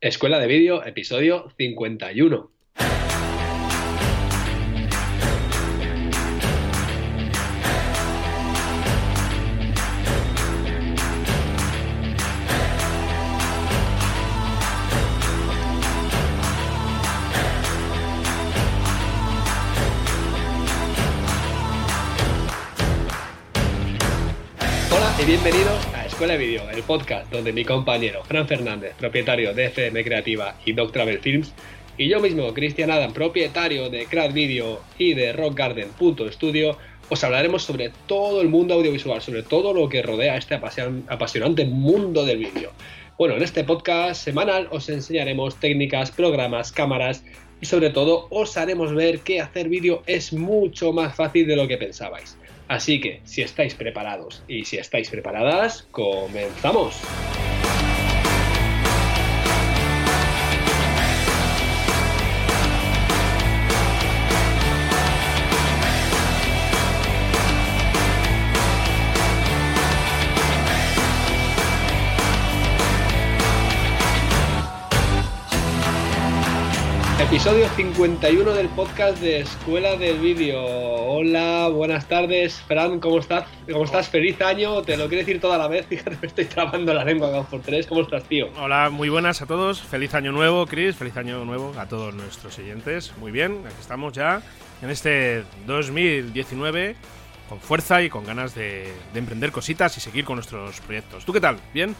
Escuela de Vídeo, episodio 51. Escuela de Vídeo, el podcast donde mi compañero Fran Fernández, propietario de FM Creativa y Doc Travel Films, y yo mismo, Cristian Adam, propietario de Craft Video y de Rock Garden Studio, os hablaremos sobre todo el mundo audiovisual, sobre todo lo que rodea este apasion- apasionante mundo del vídeo. Bueno, en este podcast semanal os enseñaremos técnicas, programas, cámaras y sobre todo os haremos ver que hacer vídeo es mucho más fácil de lo que pensabais. Así que, si estáis preparados y si estáis preparadas, comenzamos. Episodio 51 del podcast de Escuela del Vídeo. Hola, buenas tardes, Fran, ¿cómo estás? ¿Cómo estás? Feliz año, te lo quiero decir toda la vez, fíjate, me estoy trabando la lengua dos por tres. ¿Cómo estás, tío? Hola, muy buenas a todos. Feliz año nuevo, Chris. Feliz año nuevo a todos nuestros oyentes. Muy bien, aquí estamos ya en este 2019 con fuerza y con ganas de, de emprender cositas y seguir con nuestros proyectos. ¿Tú qué tal? ¿Bien?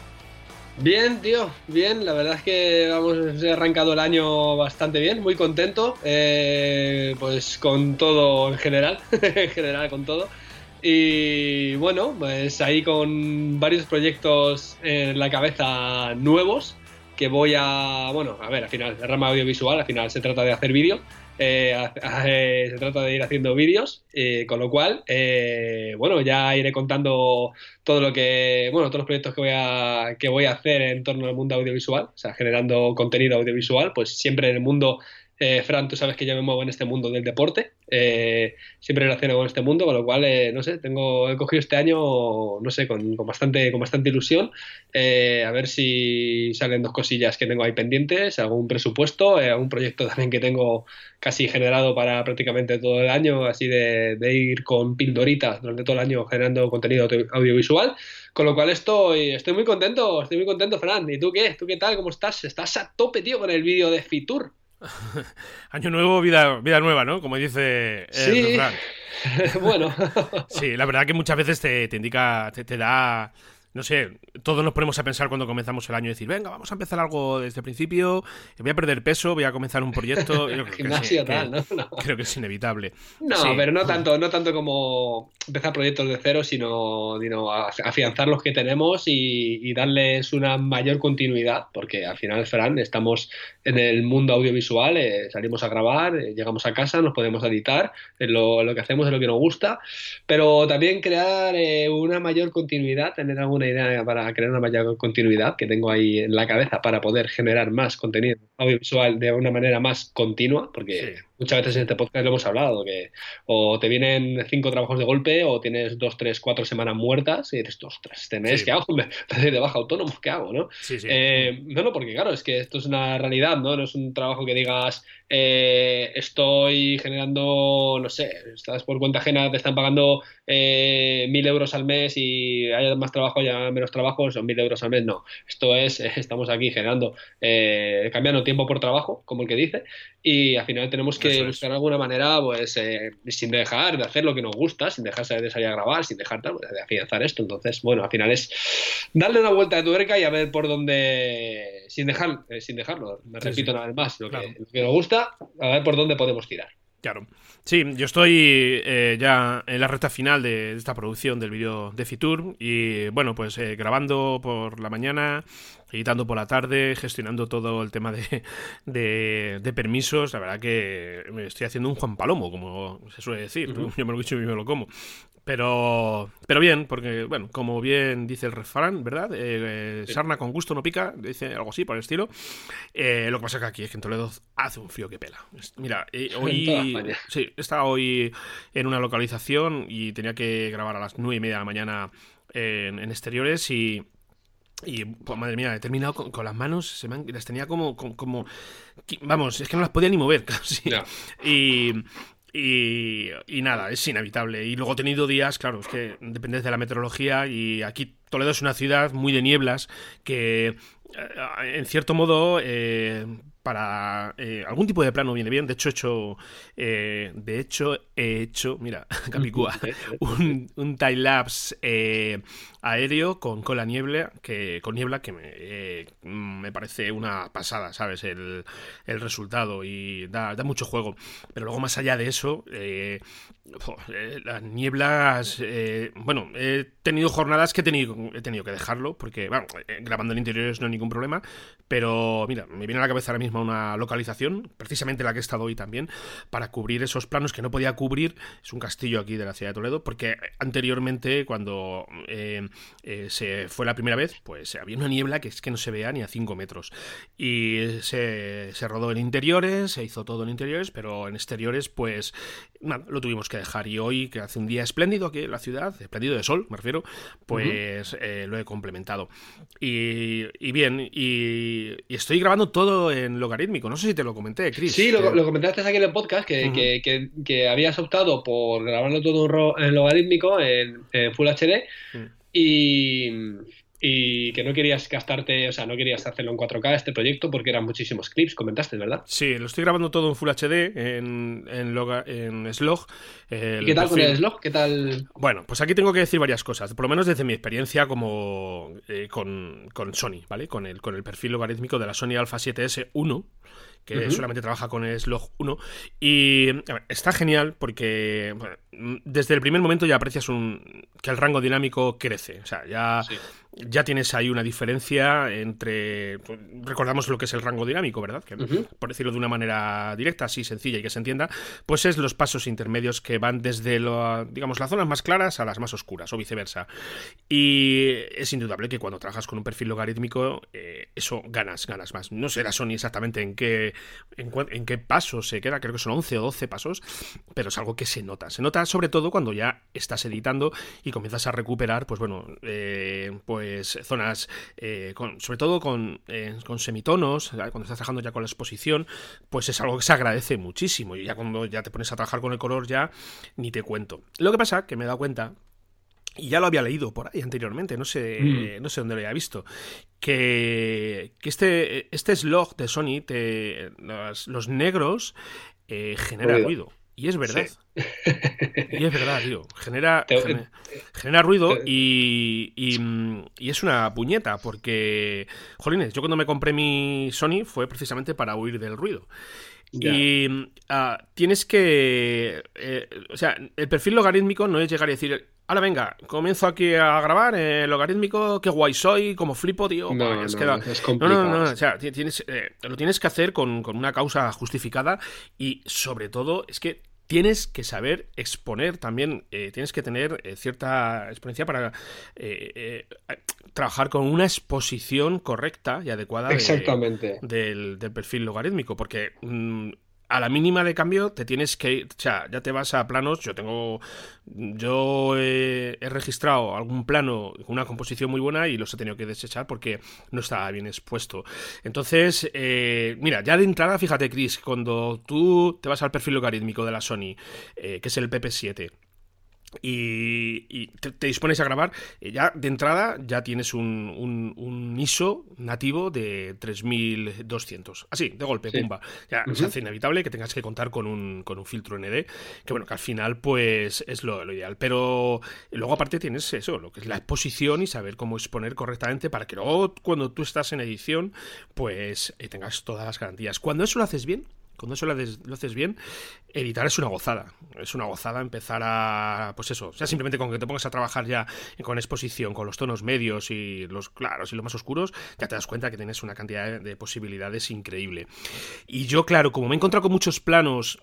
Bien, tío, bien. La verdad es que hemos arrancado el año bastante bien, muy contento. eh, pues con todo en general, en general con todo. Y bueno, pues ahí con varios proyectos en la cabeza nuevos que voy a, bueno, a ver, al final, rama audiovisual, al final se trata de hacer vídeo, eh, eh, se trata de ir haciendo vídeos, eh, con lo cual, bueno, ya iré contando todo lo que, bueno, todos los proyectos que voy a, que voy a hacer en torno al mundo audiovisual, o sea, generando contenido audiovisual, pues siempre en el mundo, eh, Fran, tú sabes que yo me muevo en este mundo del deporte, eh, siempre relaciono con este mundo, con lo cual, eh, no sé, tengo, he cogido este año, no sé, con, bastante, con bastante ilusión, eh, a ver si salen dos cosillas que tengo ahí pendientes, algún presupuesto, algún proyecto también que tengo casi generado para prácticamente todo el año, así de, ir con pildoritas durante todo el año generando contenido audio- audiovisual. Con lo cual estoy, estoy muy contento, estoy muy contento, Fran. ¿Y tú qué? ¿Tú qué tal? ¿Cómo estás? Estás a tope, tío, con el vídeo de Fitur. Año nuevo, vida, vida nueva, ¿no? Como dice el Sí. bueno, Sí, la verdad que muchas veces te, te indica, te, te da. No sé, todos nos ponemos a pensar cuando comenzamos el año y decir, venga, vamos a empezar algo desde el principio, voy a perder peso, voy a comenzar un proyecto. Yo creo gimnasio que- tal, ¿no? No. Creo que es inevitable. No, Sí. pero no tanto, no tanto como empezar proyectos de cero, sino, sino afianzar los que tenemos y, y darles una mayor continuidad, porque al final, Fran, estamos en el mundo audiovisual, eh, salimos a grabar, eh, llegamos a casa, nos podemos editar, eh, lo, lo que hacemos es lo que nos gusta, pero también crear eh, una mayor continuidad, tener alguna idea para crear una mayor continuidad que tengo ahí en la cabeza para poder generar más contenido audiovisual de una manera más continua, porque Sí. muchas veces en este podcast lo hemos hablado, que o te vienen cinco trabajos de golpe o tienes dos, tres, cuatro semanas muertas y dices, ostras, este mes, Sí. ¿qué hago? Me de baja autónomo, ¿qué hago? ¿no? Sí, sí. Eh, no, no, porque claro, es que esto es una realidad, ¿no? No es un trabajo que digas, eh, estoy generando, no sé, estás por cuenta ajena, te están pagando eh, mil euros al mes y hay más trabajo, ya menos trabajo, son mil euros al mes. No, esto es, eh, estamos aquí generando, eh, cambiando tiempo por trabajo, como el que dice, y al final tenemos que es. buscar alguna manera, pues, eh, sin dejar de hacer lo que nos gusta, sin dejarse de salir a grabar, sin dejar tal, de afianzar esto. Entonces, bueno, al final es darle una vuelta de tuerca y a ver por dónde, sin dejar, eh, sin dejarlo, me Sí, repito sí. una vez más, lo, Claro. que, lo que nos gusta, a ver por dónde podemos tirar. Claro. Sí, yo estoy eh, ya en la recta final de esta producción del vídeo de Fitur y bueno, pues eh, grabando por la mañana, editando por la tarde, gestionando todo el tema de, de, de permisos. La verdad que me estoy haciendo un Juan Palomo, como se suele decir. Yo me lo he dicho y me lo como. Pero, pero bien, porque, bueno, como bien dice el refrán, ¿verdad? Eh, eh, sarna con gusto no pica, dice algo así por el estilo. Eh, lo que pasa es que aquí es que en Toledo hace un frío que pela. Mira, hoy. Sí, estaba hoy en una localización y tenía que grabar a las nueve y media de la mañana en, en exteriores y. Y, pues, madre mía, he terminado con, las manos, se me las tenía como, como, Vamos, es que no las podía ni mover casi. Y, y, nada, es inevitable. Y luego he tenido días, claro, es que depende de la meteorología y aquí Toledo es una ciudad muy de nieblas que eh, en cierto modo eh, para eh, algún tipo de plano viene bien. De hecho, he hecho, eh, de hecho, he hecho, mira, Capicúa, un, un time lapse eh, aéreo con, con la niebla, que, con niebla que me, me parece una pasada, ¿sabes? El, el resultado y da, da, mucho juego. Pero luego, más allá de eso, las nieblas, bueno, he tenido jornadas que he tenido, he tenido que dejarlo, porque, bueno, grabando en interiores no hay ningún problema, pero mira, me viene a la cabeza ahora mismo una localización, precisamente la que he estado hoy también, para cubrir esos planos que no podía cubrir. Es un castillo aquí de la ciudad de Toledo, porque anteriormente, cuando eh, eh, se fue la primera vez, pues había una niebla que es que no se vea ni a 5 metros. Y se, se rodó en interiores, se hizo todo en interiores, pero en exteriores, pues lo tuvimos que dejar. Y hoy, que hace un día espléndido aquí en la ciudad, espléndido de sol, me refiero, pues eh, lo he complementado. Y, bien, y, y, estoy grabando todo en logarítmico. No sé si te lo comenté, Chris. Sí, lo, comentaste aquí en el podcast, que, que, habías optado por grabarlo todo en logarítmico, en, Full HD. Mm. Y y que no querías gastarte, o sea, no querías hacerlo en 4K este proyecto porque eran muchísimos clips, comentaste, ¿verdad? Sí, lo estoy grabando todo en Full HD, en, en, en Slog. ¿Y qué tal con el Slog? ¿Qué tal? Bueno, pues aquí tengo que decir varias cosas, por lo menos desde mi experiencia como eh, con, con, Sony, ¿vale? Con el, con el perfil logarítmico de la Sony Alpha 7S 1 que solamente trabaja con Slog 1. Y está genial porque desde el primer momento ya aprecias un, que el rango dinámico crece. O sea, ya, ya tienes ahí una diferencia entre. Recordamos lo que es el rango dinámico, ¿verdad? Que, Por decirlo de una manera directa, así sencilla y que se entienda, pues es los pasos intermedios que van desde lo, digamos, las zonas más claras a las más oscuras, o viceversa. Y es indudable que cuando trabajas con un perfil logarítmico, eh, eso ganas, ganas más. No la Sony exactamente en qué, en, qué pasos se queda, creo que son 11 o 12 pasos, pero es algo que se nota. Se nota sobre todo cuando ya estás editando y comienzas a recuperar, pues bueno, eh, pues zonas, eh, sobre todo con, eh, con semitonos, cuando estás trabajando ya con la exposición, pues es algo que se agradece muchísimo. Y ya cuando ya te pones a trabajar con el color, ya ni te cuento. Lo que pasa que me he dado cuenta y ya lo había leído por ahí anteriormente, no sé, mm. no sé dónde lo había visto, que, que este, este slog de Sony, te, los, negros, eh, genera ruido. Y es verdad. Y es verdad, tío. Genera, genera, ruido y, y, es una puñeta porque, jolines, yo cuando me compré mi Sony fue precisamente para huir del ruido. Y ah, tienes que... Eh, o sea, el perfil logarítmico no es llegar y decir, ahora venga, comienzo aquí a grabar, eh, logarítmico, qué guay soy, como flipo, tío. No, es, que no, no, no, o sea, tienes, eh, lo tienes que hacer con, con una causa justificada y sobre todo es que tienes que saber exponer también, eh, tienes que tener eh, cierta experiencia para eh, trabajar con una exposición correcta y adecuada Exactamente. del, perfil logarítmico, porque mm, a la mínima de cambio te tienes que ir, o sea, ya te vas a planos, yo tengo, yo he, registrado algún plano una composición muy buena y los he tenido que desechar porque no estaba bien expuesto. Entonces, eh, mira, ya de entrada, fíjate Chris, cuando tú te vas al perfil logarítmico de la Sony, eh, que es el PP7, y, te, dispones a grabar, eh, ya de entrada ya tienes un, un, ISO nativo de 3200. Así, de golpe, pumba. Ya se hace inevitable que tengas que contar con un, con un filtro ND, que bueno, que al final pues es lo, ideal. Pero luego aparte tienes eso, lo que es la exposición y saber cómo exponer correctamente para que luego cuando tú estás en edición pues eh, tengas todas las garantías. Cuando eso lo haces bien, cuando eso lo, haces bien, editar es una gozada. Es una gozada empezar a. Pues eso. O sea, simplemente con que te pongas a trabajar ya con exposición, con los tonos medios y los claros y los más oscuros, ya te das cuenta que tienes una cantidad de posibilidades increíble. Y yo, claro, como me he encontrado con muchos planos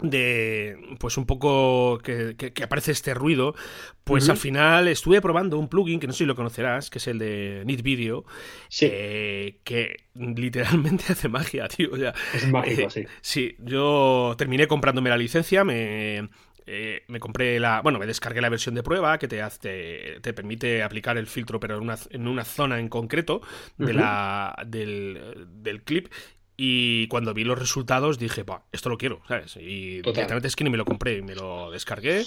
de pues un poco que, aparece este ruido pues al final estuve probando un plugin que no sé si lo conocerás que es el de Neat Video eh, que literalmente hace magia tío es mágico eh, sí sí yo terminé comprándome la licencia me eh, me compré la. Bueno, me descargué la versión de prueba que te, hace, te permite aplicar el filtro, pero en una, en una zona en concreto de la, del, del clip. Y cuando vi los resultados dije, esto lo quiero, ¿sabes? Y directamente es que ni me lo compré, me lo descargué.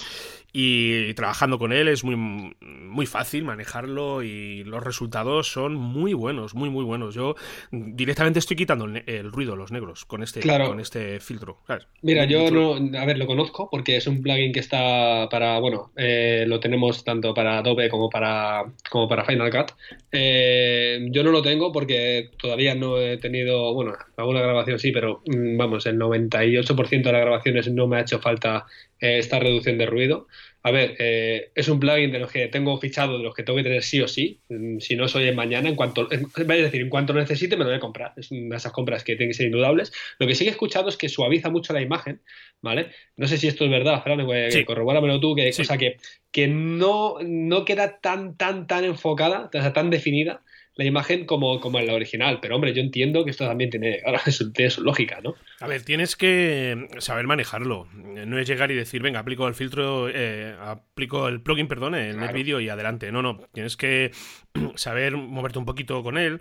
Y, trabajando con él es muy, muy fácil manejarlo y los resultados son muy buenos, muy, muy buenos. Yo directamente estoy quitando el, ruido, los negros, con este, con este filtro. Mira, yo no, a ver, lo conozco porque es un plugin que está para, bueno, eh, lo tenemos tanto para Adobe como para, como para Final Cut. Eh, yo no lo tengo porque todavía no he tenido, bueno, alguna grabación sí, pero mm, vamos, el 98% de las grabaciones no me ha hecho falta eh, esta reducción de ruido. A ver, eh, es un plugin de los que tengo fichado, de los que tengo que tener sí o sí. Mm, si no soy en mañana, en cuanto, es decir, en cuanto lo necesite, me lo voy a comprar. Es una de esas compras que tienen que ser indudables. Lo que sí que he escuchado es que suaviza mucho la imagen, ¿vale? No sé si esto es verdad, Fran, sí. corrobóramelo tú, que, o sea, que, que no, no queda tan, tan, tan enfocada, o sea, tan definida la imagen como, como en la original. Pero hombre, yo entiendo que esto también tiene, ahora, tiene su lógica, ¿no? A ver, tienes que saber manejarlo. No es llegar y decir, venga, aplico el filtro, eh, aplico el plugin, perdón, en el vídeo y adelante. No, no. Tienes que saber moverte un poquito con él.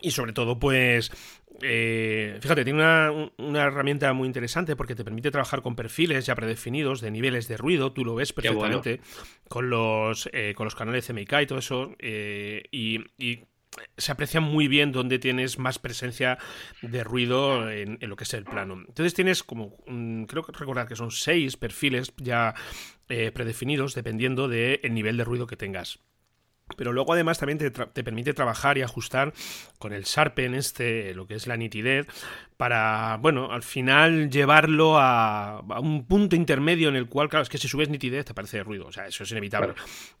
Y sobre todo, pues, eh, fíjate, tiene una, herramienta muy interesante porque te permite trabajar con perfiles ya predefinidos de niveles de ruido, tú lo ves perfectamente con, los, eh, con los canales CMYK y todo eso, eh, y, se aprecia muy bien donde tienes más presencia de ruido en, lo que es el plano. Entonces tienes como, creo que recordar que son seis perfiles ya predefinidos dependiendo del nivel de ruido que tengas. Pero luego además también te, te, permite trabajar y ajustar con el Sharpen este, lo que es la nitidez, para, bueno, al final llevarlo a, un punto intermedio en el cual, claro, es que si subes nitidez te parece ruido, o sea, eso es inevitable.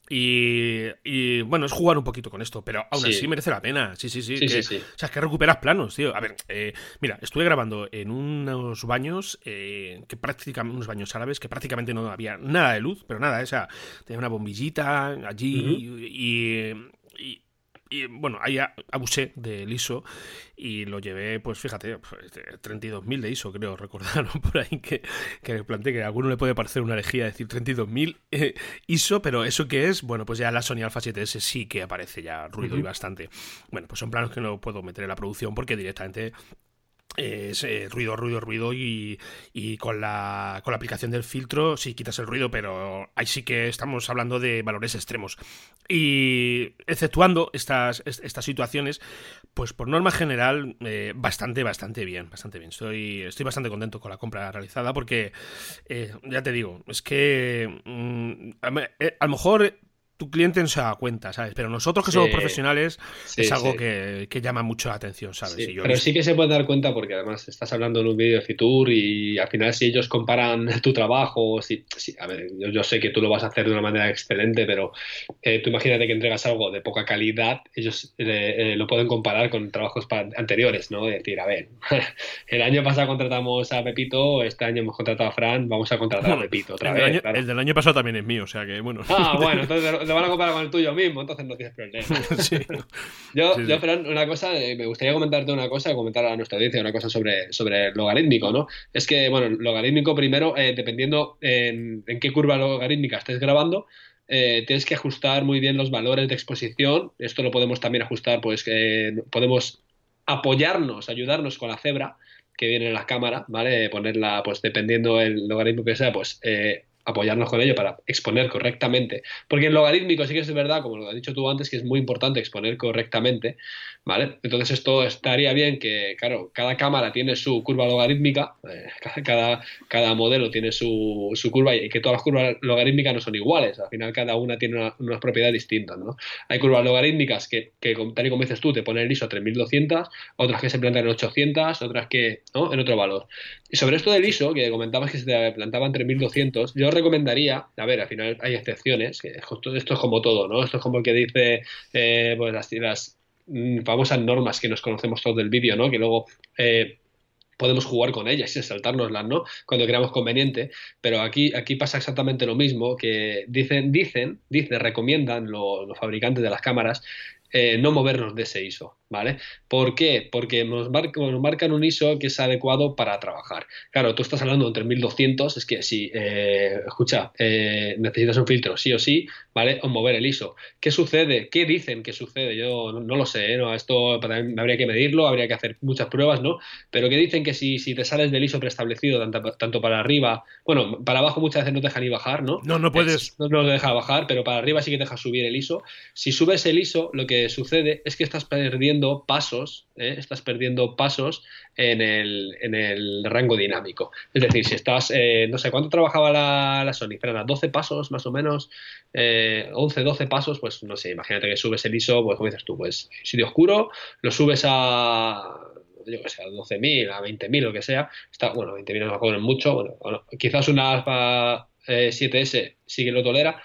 Y, bueno, es jugar un poquito con esto, pero aún así merece la pena, sí, sí, sí. o sea, es que recuperas planos, tío. A ver, eh, mira, estuve grabando en unos baños, eh, que prácticamente, unos baños árabes, que prácticamente no había nada de luz, pero nada, o sea, tenía una bombillita allí y y bueno, ahí abusé del ISO y lo llevé, pues fíjate, 32.000 pues, de ISO, creo, recordaron por ahí que, que me planteé que a alguno le puede parecer una herejía decir 32.000 eh, ISO, pero ¿eso qué es? Bueno, pues ya la Sony Alpha 7S sí que aparece ya ruido y bastante. Bueno, pues son planos que no puedo meter en la producción porque directamente es eh, ruido, ruido, ruido y, con, la, con la aplicación del filtro sí quitas el ruido, pero ahí sí que estamos hablando de valores extremos. Y exceptuando estas, estas situaciones, pues por norma general, eh, bastante, bastante bien, bastante bien. Estoy, estoy bastante contento con la compra realizada porque, eh, ya te digo, es que mm, a lo mejor tu cliente no se da cuenta, ¿sabes? Pero nosotros que somos profesionales es algo que, llama mucho la atención, ¿sabes? pero sí que se puede dar cuenta porque además estás hablando en un vídeo de Fitur y al final si ellos comparan tu trabajo, si, a ver, yo, sé que tú lo vas a hacer de una manera excelente, pero eh, tú imagínate que entregas algo de poca calidad, ellos eh, eh, lo pueden comparar con trabajos anteriores, ¿no? decir, a ver, el año pasado contratamos a Pepito, este año hemos contratado a Fran, vamos a contratar a Pepito otra el vez. Del año, El del año pasado también es mío, o sea que bueno. Ah, bueno, entonces te van a comparar con el tuyo mismo, entonces no tienes problema. Yo, yo, Fran, una cosa, eh, me gustaría comentarte una cosa, comentar a nuestra audiencia una cosa sobre, sobre logarítmico, ¿no? Es que, bueno, logarítmico primero, eh, dependiendo en, qué curva logarítmica estés grabando, eh, tienes que ajustar muy bien los valores de exposición. Esto lo podemos también ajustar, pues podemos apoyarnos, ayudarnos con la cebra que viene en la cámara, ¿vale? Ponerla, pues dependiendo el logaritmo que sea, pues apoyarnos con ello para exponer correctamente. Porque en logarítmico sí que es verdad, como lo has dicho tú antes, que es muy importante exponer correctamente, ¿vale? Entonces esto estaría bien que, claro, cada cámara tiene su curva logarítmica, eh, cada, cada modelo tiene su, su, curva y que todas las curvas logarítmicas no son iguales, al final cada una tiene una, unas propiedades distintas, ¿no? Hay curvas logarítmicas que, que, tal y como dices tú, te ponen el ISO a 3200, otras que se plantan en 800, otras que, ¿no? En otro valor. Y sobre esto del ISO, que comentabas que se te plantaba en 3200, yo recomendaría, a ver, al final hay excepciones, esto, es como todo, ¿no? Esto es como que dice eh, pues las, las, mm, famosas normas que nos conocemos todos del vídeo, ¿no? Que luego eh, podemos jugar con ellas y saltárnoslas, ¿no? Cuando creamos conveniente. Pero aquí, aquí pasa exactamente lo mismo, que dicen, dicen, dicen, recomiendan los fabricantes de las cámaras eh, no movernos de ese ISO. ¿Vale? ¿Por qué? Porque nos, marcan un ISO que es adecuado para trabajar. Claro, tú estás hablando de 3200, es que si, eh, escucha, eh, necesitas un filtro sí o sí, ¿vale? O mover el ISO. ¿Qué sucede? ¿Qué dicen que sucede? Yo no, lo sé, ¿eh? ¿no? Esto habría que medirlo, habría que hacer muchas pruebas, ¿no? Pero ¿qué dicen que si, si te sales del ISO preestablecido, tanto, tanto, para arriba, bueno, para abajo muchas veces no te deja ni bajar, ¿no? No, no puedes. no, no te deja bajar, pero para arriba sí que te deja subir el ISO. Si subes el ISO, lo que sucede es que estás perdiendo pasos, ¿eh? estás perdiendo pasos en el, en el, rango dinámico. Es decir, si estás, eh, no sé, ¿cuánto trabajaba la, la Sony? Espera, 12 pasos más o menos, eh, 11, 12 pasos, pues no sé, imagínate que subes el ISO, pues como dices tú, pues sitio oscuro, lo subes a yo que sé, a 12.000, a 20.000, lo que sea, está, bueno, 20.000 no me acuerdo mucho, bueno, quizás una Alpha 7S eh, sí que lo tolera,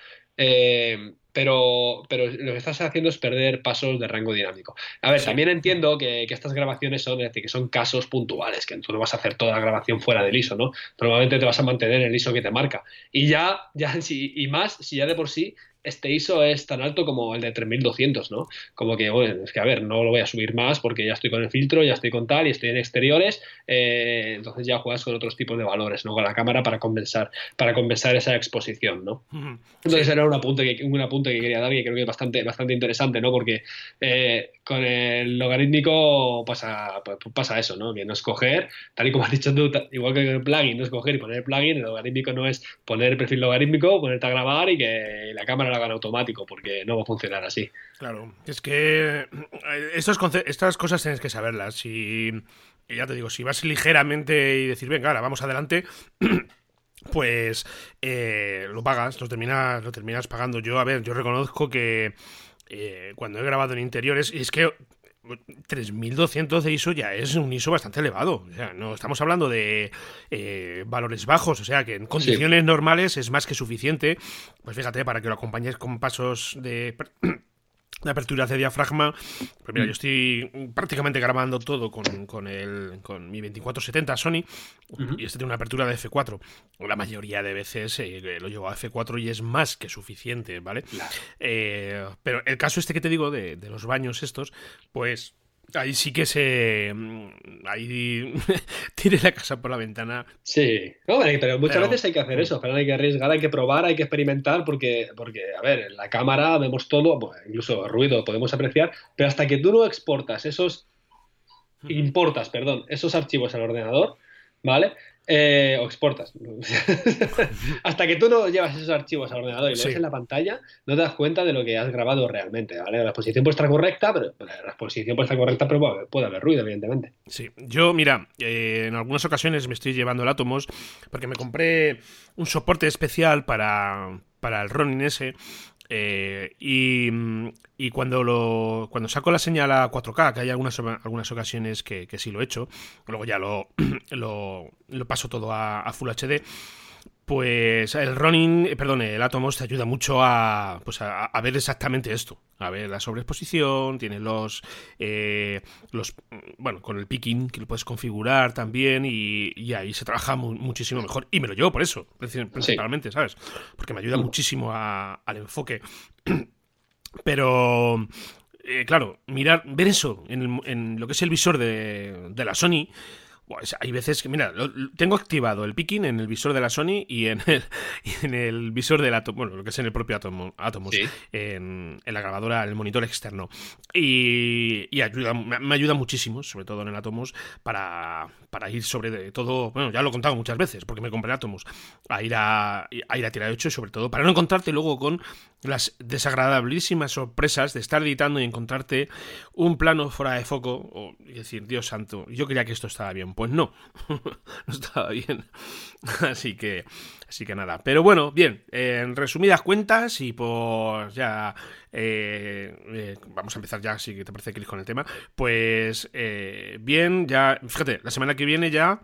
pero, pero lo que estás haciendo es perder pasos de rango dinámico. A ver, también entiendo que, estas grabaciones son, es decir, que son casos puntuales, que tú no vas a hacer toda la grabación fuera del ISO, ¿no? Normalmente te vas a mantener en el ISO que te marca. Y ya, ya y más, si ya de por sí este ISO es tan alto como el de 3200, ¿no? Como que, bueno, es que a ver, no lo voy a subir más porque ya estoy con el filtro, ya estoy con tal y estoy en exteriores, eh, entonces ya juegas con otros tipos de valores, ¿no? Con la cámara para compensar, para compensar esa exposición, ¿no? Entonces era un apunte, que, un apunte que quería dar y creo que es bastante, bastante interesante, ¿no? Porque eh, con el logarítmico pasa, pues, pasa eso, ¿no? Que no escoger, tal y como has dicho tú, igual que con el plugin, no escoger y poner el plugin, el logarítmico no es poner el perfil logarítmico, ponerte a grabar y que la cámara lo haga en automático, porque no va a funcionar así. Claro, es que eh, estas, estas cosas tienes que saberlas y, ya te digo, si vas ligeramente y decir, venga, ahora vamos adelante... pues eh, lo pagas, lo terminas, lo terminas pagando. Yo, a ver, yo reconozco que eh, cuando he grabado en interiores, es que 3200 de ISO ya es un ISO bastante elevado. O sea, no estamos hablando de eh, valores bajos, o sea que en condiciones normales es más que suficiente. Pues fíjate, para que lo acompañes con pasos de de apertura hacia diafragma. Pues mira, mm. yo estoy prácticamente grabando todo con, con, el, con mi 2470 Sony y este tiene una apertura de F4. La mayoría de veces eh, lo llevo a F4 y es más que suficiente, ¿vale? Eh, pero el caso este que te digo de, de los baños estos, pues Ahí sí que se. Mm, ahí tire la casa por la ventana. Sí, pero muchas veces hay que hacer eso, pero hay que arriesgar, hay que probar, hay que experimentar, porque, porque a ver, en la cámara vemos todo, incluso ruido podemos apreciar, pero hasta que tú no exportas esos. Importas, perdón, esos archivos al ordenador, ¿vale? Eh, o exportas. Hasta que tú no llevas esos archivos al ordenador y lo ves en la pantalla, no te das cuenta de lo que has grabado realmente. ¿vale? La exposición puede estar correcta, pero la exposición puede estar correcta, pero puede haber, ruido, evidentemente. Sí, yo, mira, eh, en algunas ocasiones me estoy llevando el Atomos porque me compré un soporte especial para, para el Ronin S eh, y, cuando lo cuando saco la señal a 4K, que hay algunas, algunas ocasiones que, sí lo he hecho, luego ya lo, lo, paso todo a, Full HD, pues el running, eh, perdón, el Atomos te ayuda mucho a, pues a, ver exactamente esto. A ver la sobreexposición, tiene los, eh, los, bueno, con el picking que lo puedes configurar también y, ahí se trabaja muchísimo mejor. Y me lo llevo por eso, principalmente, ¿sabes? Porque me ayuda mm. muchísimo al enfoque. Pero, eh, claro, mirar, ver eso en, en, lo que es el visor de, de la Sony hay veces que, mira, tengo activado el picking en el visor de la Sony y en el, en el visor del Atom, bueno, lo que es en el propio Atom, Atomos, en, la grabadora, en el monitor externo. Y, ayuda, me ayuda muchísimo, sobre todo en el Atomos, para, para ir sobre todo, bueno, ya lo he contado muchas veces, porque me compré Atomos, a ir a, a ir a tirar 8 y sobre todo para no encontrarte luego con las desagradabilísimas sorpresas de estar editando y encontrarte un plano fuera de foco y decir, Dios santo, yo creía que esto estaba bien. Pues no, no estaba bien. Así que, así que nada. Pero bueno, bien, en resumidas cuentas y pues ya eh, eh, vamos a empezar ya, si te parece, Chris, con el tema. Pues eh, bien, ya, fíjate, la semana que viene ya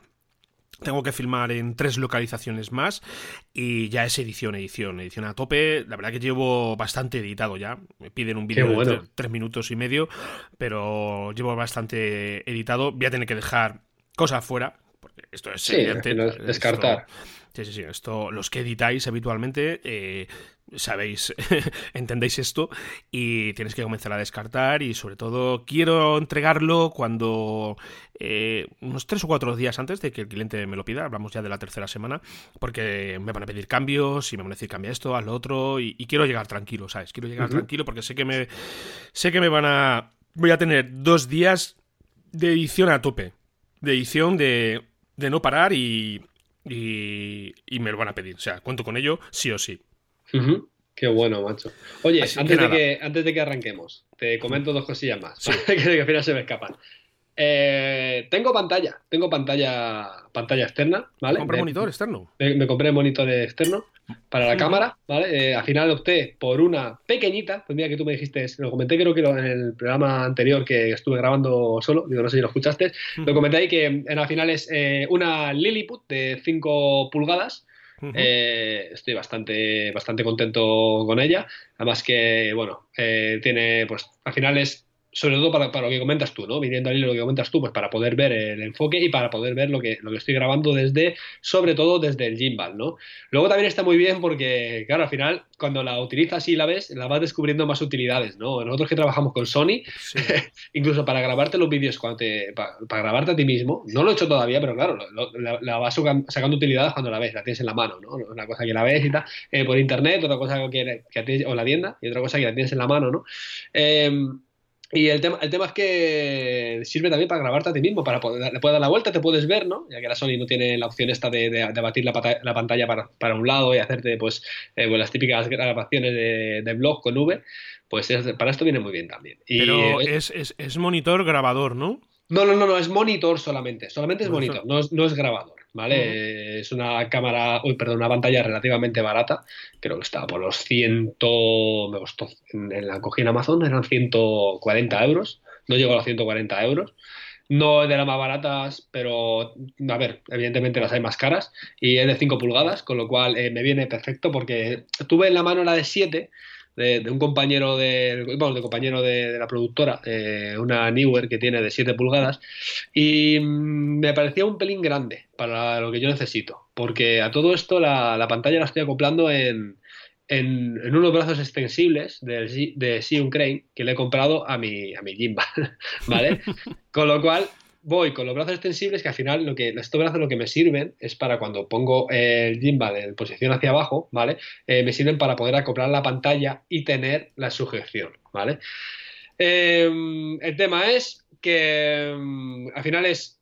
tengo que filmar en tres localizaciones más y ya es edición, edición, edición a tope. La verdad que llevo bastante editado ya. Me piden un vídeo de tres minutos y medio, pero llevo bastante editado. Voy a tener que dejar cosas fuera, porque esto es evidente. descartar. sí, sí, sí. Esto, los que editáis habitualmente, eh, sabéis, entendéis esto y tienes que comenzar a descartar y sobre todo quiero entregarlo cuando eh, unos tres o cuatro días antes de que el cliente me lo pida, hablamos ya de la tercera semana, porque me van a pedir cambios y me van a decir cambia esto, haz lo otro y, quiero llegar tranquilo, ¿sabes? Quiero llegar tranquilo porque sé que me sé que me van a voy a tener dos días de edición a tope, de edición de, de no parar y, y, y me lo van a pedir, o sea, cuento con ello sí o sí. Qué bueno, macho. Oye, antes, de que, antes de que arranquemos, te comento dos cosillas más, que al final se me escapan. Eh, tengo pantalla, tengo pantalla, pantalla externa, ¿vale? ¿Compré monitor externo? Me, compré monitor externo para la cámara, ¿vale? Eh, al final opté por una pequeñita, pues mira que tú me dijiste, lo comenté creo que en el programa anterior que estuve grabando solo, digo, no sé si lo escuchaste, lo comenté ahí que en al final es eh, una Lilliput de 5 pulgadas, eh, estoy bastante, bastante contento con ella. Además que, bueno, eh, tiene, pues al final es sobre todo para, lo que comentas tú, ¿no? Viniendo ahí lo que comentas tú, pues para poder ver el enfoque y para poder ver lo que, lo que estoy grabando desde, sobre todo desde el gimbal, ¿no? Luego también está muy bien porque, claro, al final, cuando la utilizas y la ves, la vas descubriendo más utilidades, ¿no? Nosotros que trabajamos con Sony, incluso para grabarte los vídeos, cuando te, para, grabarte a ti mismo, no lo he hecho todavía, pero claro, la, vas sacando utilidades cuando la ves, la tienes en la mano, ¿no? Una cosa que la ves y tal, eh, por internet, otra cosa que, que, o la tienda, y otra cosa que la tienes en la mano, ¿no? Eh, y el tema, el tema es que sirve también para grabarte a ti mismo, para poder, le puedes dar la vuelta, te puedes ver, ¿no? Ya que la Sony no tiene la opción esta de, de, batir la, la, pantalla para, para, un lado y hacerte pues, eh, pues las típicas grabaciones de, de, blog con V, pues para esto viene muy bien también. Pero es, es, es, monitor grabador, ¿no? No, no, no, no, es monitor solamente, solamente es monitor, no es, no es grabador. ¿Vale? Es una cámara, uy, perdón, una pantalla relativamente barata, creo que estaba por los 100, me costó, en, la cogí en Amazon, eran 140 euros, no llegó a los 140 euros. No es de las más baratas, pero a ver, evidentemente las hay más caras y es de 5 pulgadas, con lo cual eh, me viene perfecto porque tuve en la mano la de 7 de, un compañero de, bueno, de compañero de, la productora, eh, una Newer que tiene de 7 pulgadas, y mm, me parecía un pelín grande para lo que yo necesito, porque a todo esto la, la pantalla la estoy acoplando en, en, en, unos brazos extensibles de, de Sion Crane que le he comprado a mi, a mi gimbal, ¿vale? Con lo cual voy con los brazos extensibles que al final lo que estos brazos lo que me sirven es para cuando pongo el gimbal en posición hacia abajo, ¿vale? Eh, me sirven para poder acoplar la pantalla y tener la sujeción, ¿vale? Em, el tema es que em, al final es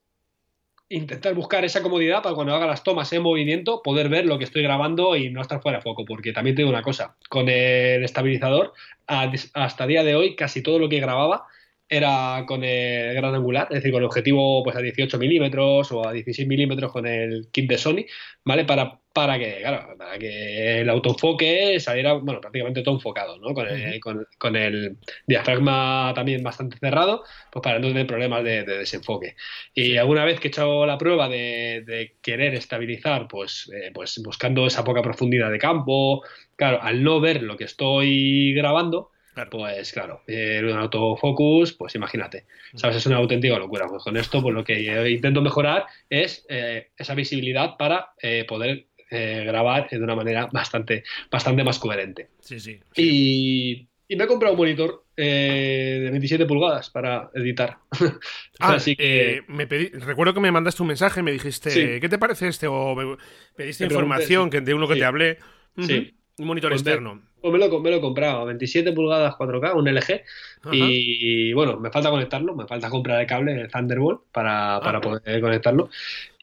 intentar buscar esa comodidad para cuando haga las tomas en movimiento poder ver lo que estoy grabando y no estar fuera de foco, porque también te digo una cosa, con el estabilizador hasta día de hoy casi todo lo que grababa era con el gran angular, es decir, con el objetivo pues a 18 milímetros o a 16 milímetros con el kit de Sony, ¿vale? Para, para que, claro, para que el autoenfoque saliera, bueno, prácticamente todo enfocado, ¿no? Con el, con, el diafragma también bastante cerrado, pues para no tener problemas de, desenfoque. Y alguna vez que he hecho la prueba de, querer estabilizar, pues, eh, pues buscando esa poca profundidad de campo, claro, al no ver lo que estoy grabando, pues claro, eh, un autofocus, pues imagínate, ¿sabes? Es una auténtica locura. Pues con esto, pues lo que intento mejorar es eh, esa visibilidad para eh, poder grabar de una manera bastante, bastante más coherente. Sí, sí. Y, me he comprado un monitor de 27 pulgadas para editar. Ah, Así que... me recuerdo que me mandaste un mensaje, me dijiste, ¿qué te parece este? O me pediste información que, de uno que te hablé. Sí. Un monitor pues externo. Pues me lo, me lo he comprado, 27 pulgadas 4K, un LG. Y bueno, me falta conectarlo, me falta comprar el cable, el Thunderbolt, para, para ah. poder conectarlo.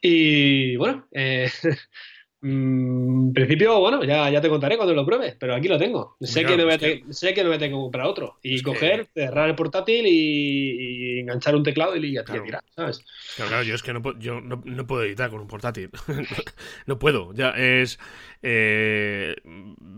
Y bueno, eh, en principio, bueno, ya, ya te contaré cuando lo pruebes, pero aquí lo tengo. Sé, que, no voy a sé que no voy a tener que comprar otro. Y coger, cerrar el portátil y, enganchar un teclado y ya te tirar, ¿sabes? Claro, claro, yo es que no, yo no, no puedo editar con un portátil. no puedo. Ya es. Eh,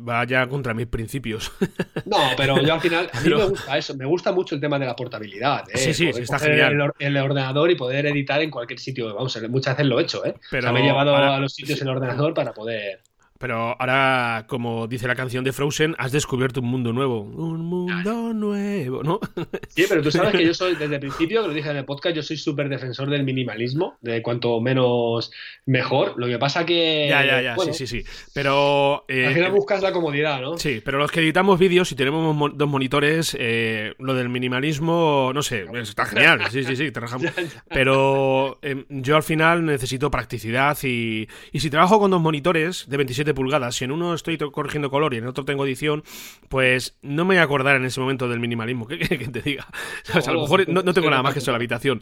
va ya contra mis principios. no, pero yo al final. A mí me gusta eso. Me gusta mucho el tema de la portabilidad. ¿eh? Sí, sí, está genial. El, ordenador y poder editar en cualquier sitio. Vamos, muchas veces lo he hecho, ¿eh? Pero, me he llevado a los sitios el ordenador para poder. Pero ahora, como dice la canción de Frozen, has descubierto un mundo nuevo. Un mundo nuevo, ¿no? Sí, pero tú sabes que yo soy, desde el principio, que lo dije en el podcast, yo soy súper defensor del minimalismo, de cuanto menos mejor. Lo que pasa que. Ya, ya, ya, sí, sí, sí. Pero. Eh, al final buscas la comodidad, ¿no? Sí, pero los que editamos vídeos y tenemos dos monitores, eh, lo del minimalismo, no sé, está genial. Sí, sí, sí, Pero em, yo al final necesito practicidad y, y si trabajo con dos monitores de 27 pulgadas, si en uno estoy corrigiendo color y en otro tengo edición, pues no me voy a acordar en ese momento del minimalismo. ¿Qué, te diga? a lo mejor no, tengo nada más que eso en la habitación.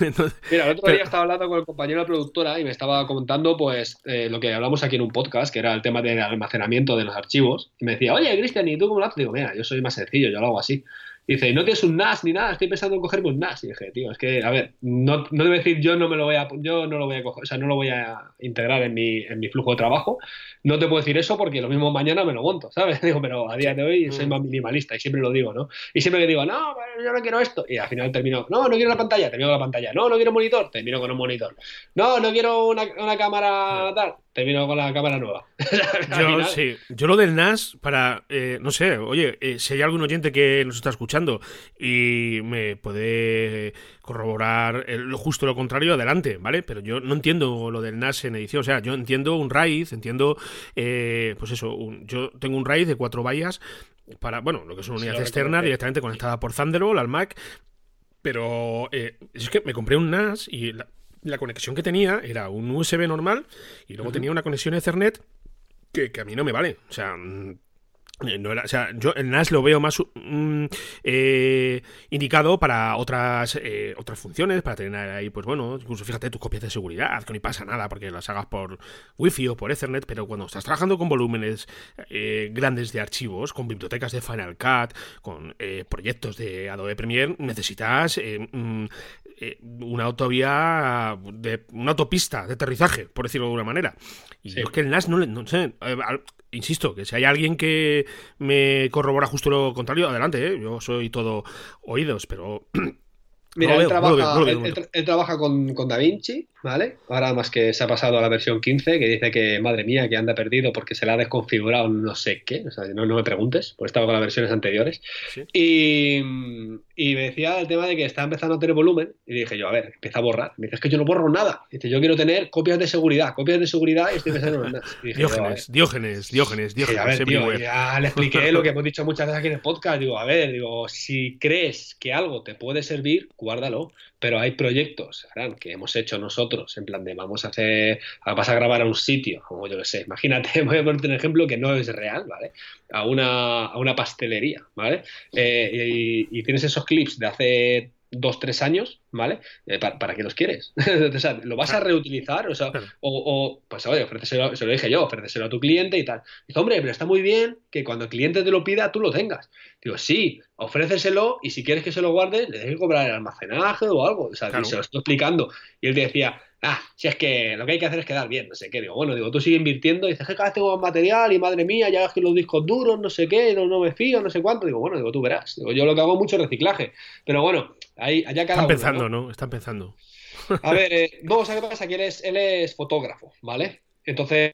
Mira, el otro día estaba hablando con el compañero de productora y me estaba comentando pues eh, lo que hablamos aquí en un podcast, que era el tema del almacenamiento de los archivos. Y me decía, oye, Cristian, ¿y tú cómo lo haces? Digo, mira, yo soy más sencillo, yo lo hago así dice, no tienes un NAS ni nada, estoy pensando en cogerme un NAS. Y dije, tío, es que, a ver, no, no debo decir yo no me lo voy a, yo no lo voy a coger, o sea, no lo voy a integrar en mi, en mi flujo de trabajo. No te puedo decir eso porque lo mismo mañana me lo monto, ¿sabes? Digo, pero a día de hoy soy mm. más minimalista y siempre lo digo, ¿no? Y siempre que digo, no, yo no quiero esto. Y al final termino, no, no quiero la pantalla, termino con la pantalla. No, no quiero monitor, termino con un monitor. No, no quiero una, una cámara tal termino con la cámara nueva. yo, sí. Yo lo del NAS, para, eh, no sé, oye, eh, si hay algún oyente que nos está escuchando y me puede corroborar lo justo lo contrario, adelante, ¿vale? Pero yo no entiendo lo del NAS en edición. O sea, yo entiendo un RAID, entiendo, eh, pues eso, yo tengo un RAID de cuatro vallas para, bueno, lo que es una unidad externa directamente conectada por Thunderbolt al Mac. Pero es que me compré un NAS y la conexión que tenía era un USB normal y luego tenía una conexión Ethernet que, que, a mí no me vale. O sea, no era, o sea, yo el NAS lo veo más mm, eh, indicado para otras eh, otras funciones, para tener ahí, pues bueno, incluso fíjate tus copias de seguridad, que no pasa nada porque las hagas por Wi-Fi o por Ethernet, pero cuando estás trabajando con volúmenes grandes de archivos, con bibliotecas de Final Cut, con proyectos de Adobe Premiere, necesitas mm, una autovía, de, una autopista de aterrizaje, por decirlo de alguna manera. Y yo es que el NAS no, no sé, insisto, que si hay alguien que me corrobora justo lo contrario, adelante, ¿eh? yo soy todo oídos, pero Mira, él, trabaja, con, con, Da Vinci, ¿vale? Ahora más que se ha pasado a la versión 15, que dice que, madre mía, que anda perdido porque se le ha desconfigurado no sé qué, o sea, no, no me preguntes, porque estaba con las versiones anteriores. Y, y, me decía el tema de que está empezando a tener volumen, y dije yo, a ver, empieza a borrar. Me dice, es que yo no borro nada. dice, yo quiero tener copias de seguridad, copias de seguridad y estoy pensando en nada. Diógenes, Diógenes, Diógenes, Diógenes, a ver, tío, ya le expliqué lo que hemos dicho muchas veces aquí en el podcast. Digo, a ver, digo, si crees que algo te puede servir, guárdalo. Pero hay proyectos que hemos hecho nosotros, en plan de vamos a hacer, vas a grabar a un sitio, como yo lo sé, imagínate, voy a ponerte un ejemplo que no es real, ¿vale? A una, a una pastelería, ¿vale? Eh, y, y tienes esos clips de hace dos, tres años, ¿vale? Eh, ¿para, qué los quieres? o sea, ¿lo vas a reutilizar? O, sea, o, pues oye, ofréceselo, se lo dije yo, ofréceselo a tu cliente y tal. Dice, hombre, pero está muy bien que cuando el cliente te lo pida, tú lo tengas. Digo, sí, ofréceselo y si quieres que se lo guarde, le dejes cobrar el almacenaje o algo. O sea, se lo estoy explicando. Y él te decía, ah, si es que lo que hay que hacer es quedar bien, no sé qué. Digo, bueno, digo, tú sigue invirtiendo, y dices, que cada vez tengo más material y madre mía, ya es que los discos duros, no sé qué, no, no me fío, no sé cuánto. Digo, bueno, digo, tú verás. Digo, yo lo que hago es mucho reciclaje. Pero bueno, ahí, allá cada Están pensando, ¿no? Están pensando. A ver, eh, vamos a ver qué pasa, que él es, él es fotógrafo, ¿vale? Entonces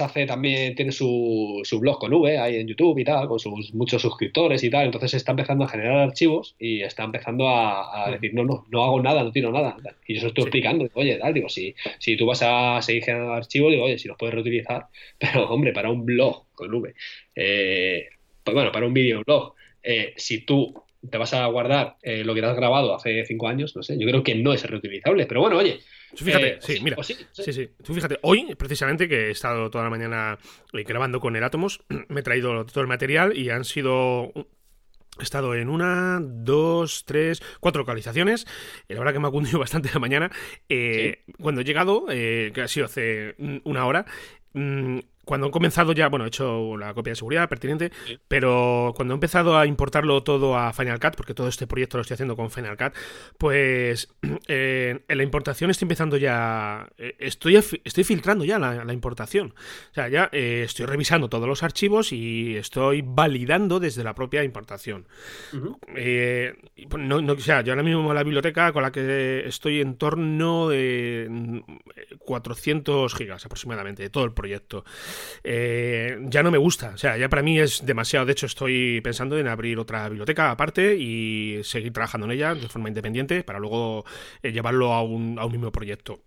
hace también, tiene su, su, blog con V ahí en YouTube y tal, con sus muchos suscriptores y tal. Entonces está empezando a generar archivos y está empezando a, decir, no, no, no hago nada, no tiro nada. Y yo se estoy explicando, oye, tal, digo, si, si tú vas a seguir generando archivos, digo, oye, si los puedes reutilizar, pero hombre, para un blog con V, eh, pues bueno, para un videoblog, eh, si tú te vas a guardar eh, lo que te has grabado hace cinco años, no sé, yo creo que no es reutilizable. Pero bueno, oye, fíjate, eh, sí, mira. Sí, sí. Tú fíjate, hoy, precisamente, que he estado toda la mañana eh, grabando con el Atomos, me he traído todo el material y han sido He estado en una, dos, tres, cuatro localizaciones. La verdad que me ha cundido bastante la mañana. Cuando he llegado, que ha sido hace una hora, mm, cuando he comenzado ya, bueno, he hecho la copia de seguridad pertinente, pero cuando he empezado a importarlo todo a Final Cut, porque todo este proyecto lo estoy haciendo con Final Cut, pues eh, en la importación estoy empezando ya, eh, estoy, estoy filtrando ya la, importación. O sea, ya eh, estoy revisando todos los archivos y estoy validando desde la propia importación. Pues, no, o sea, yo ahora mismo la biblioteca con la que estoy en torno de 400 gigas aproximadamente, de todo el proyecto. Eh, ya no me gusta. O sea, ya para mí es demasiado. De hecho, estoy pensando en abrir otra biblioteca aparte y seguir trabajando en ella de forma independiente para luego eh, llevarlo a un, a un mismo proyecto.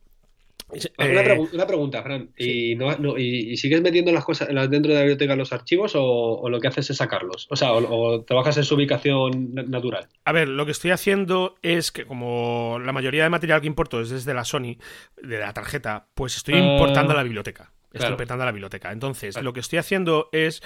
Eh, una, pregunta, Fran. ¿Y, no, y, sigues metiendo las cosas dentro de la biblioteca los archivos o, lo que haces es sacarlos? O sea, o, trabajas en su ubicación natural. A ver, lo que estoy haciendo es que como la mayoría de material que importo es desde la Sony, de la tarjeta, pues estoy ah. importando a la biblioteca. Estoy la biblioteca. Entonces, lo que estoy haciendo es